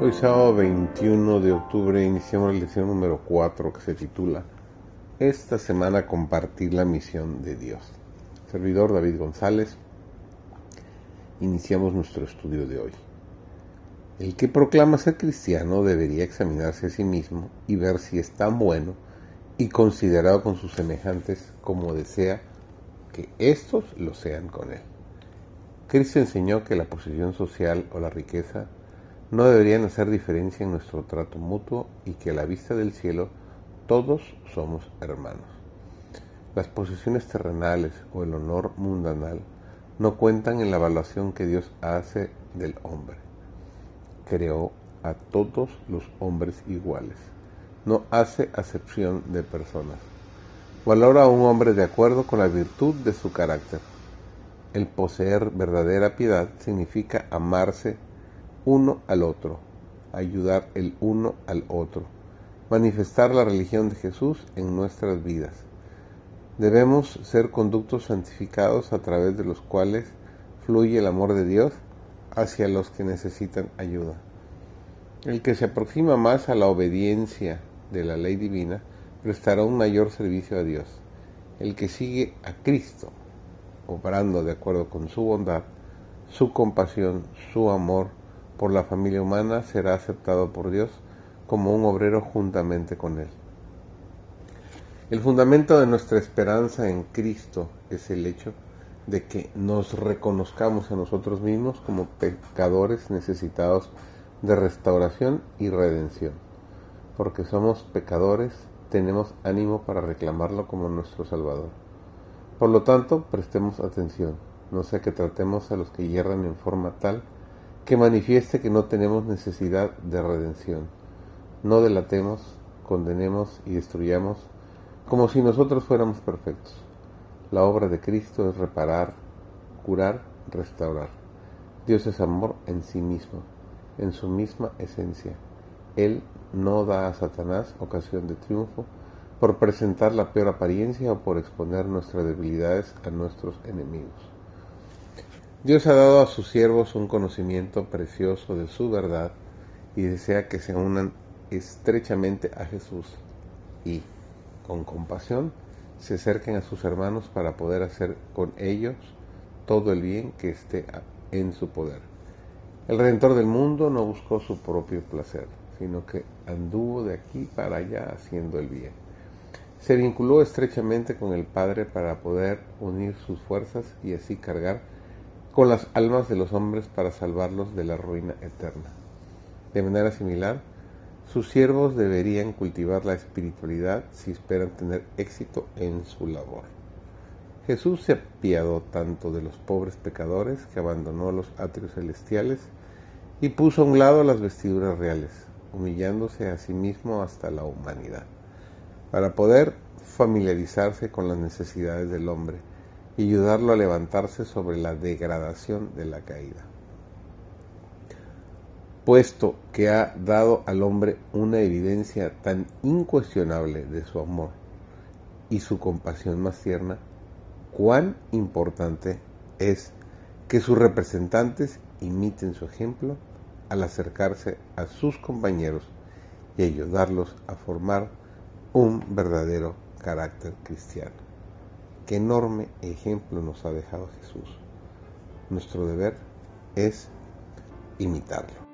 Hoy sábado 21 de octubre iniciamos la lección número 4 que se titula Esta semana compartir la misión de Dios. Servidor David González, iniciamos nuestro estudio de hoy. El que proclama ser cristiano debería examinarse a sí mismo y ver si es tan bueno y considerado con sus semejantes como desea que éstos lo sean con él. Cristo enseñó que la posición social o la riqueza no deberían hacer diferencia en nuestro trato mutuo y que a la vista del cielo todos somos hermanos. Las posesiones terrenales o el honor mundanal no cuentan en la evaluación que Dios hace del hombre. Creó a todos los hombres iguales. No hace acepción de personas. Valora a un hombre de acuerdo con la virtud de su carácter. El poseer verdadera piedad significa amarse uno al otro, ayudar el uno al otro, manifestar la religión de Jesús en nuestras vidas. Debemos ser conductos santificados a través de los cuales fluye el amor de Dios hacia los que necesitan ayuda. El que se aproxima más a la obediencia de la ley divina prestará un mayor servicio a Dios. El que sigue a Cristo, obrando de acuerdo con su bondad, su compasión, su amor, por la familia humana será aceptado por Dios como un obrero juntamente con Él. El fundamento de nuestra esperanza en Cristo es el hecho de que nos reconozcamos a nosotros mismos como pecadores necesitados de restauración y redención. Porque somos pecadores, tenemos ánimo para reclamarlo como nuestro Salvador. Por lo tanto, prestemos atención, no sea que tratemos a los que hierran en forma tal que manifieste que no tenemos necesidad de redención. No delatemos, condenemos y destruyamos como si nosotros fuéramos perfectos. La obra de Cristo es reparar, curar, restaurar. Dios es amor en sí mismo, en su misma esencia. Él no da a Satanás ocasión de triunfo por presentar la peor apariencia o por exponer nuestras debilidades a nuestros enemigos. Dios ha dado a sus siervos un conocimiento precioso de su verdad y desea que se unan estrechamente a Jesús y, con compasión, se acerquen a sus hermanos para poder hacer con ellos todo el bien que esté en su poder. El Redentor del mundo no buscó su propio placer, sino que anduvo de aquí para allá haciendo el bien. Se vinculó estrechamente con el Padre para poder unir sus fuerzas y así cargar con las almas de los hombres para salvarlos de la ruina eterna. De manera similar, sus siervos deberían cultivar la espiritualidad si esperan tener éxito en su labor. Jesús se apiadó tanto de los pobres pecadores que abandonó los atrios celestiales y puso a un lado las vestiduras reales, humillándose a sí mismo hasta la humanidad, para poder familiarizarse con las necesidades del hombre y ayudarlo a levantarse sobre la degradación de la caída. Puesto que ha dado al hombre una evidencia tan incuestionable de su amor y su compasión más tierna, cuán importante es que sus representantes imiten su ejemplo al acercarse a sus compañeros y ayudarlos a formar un verdadero carácter cristiano. Qué enorme ejemplo nos ha dejado Jesús. Nuestro deber es imitarlo.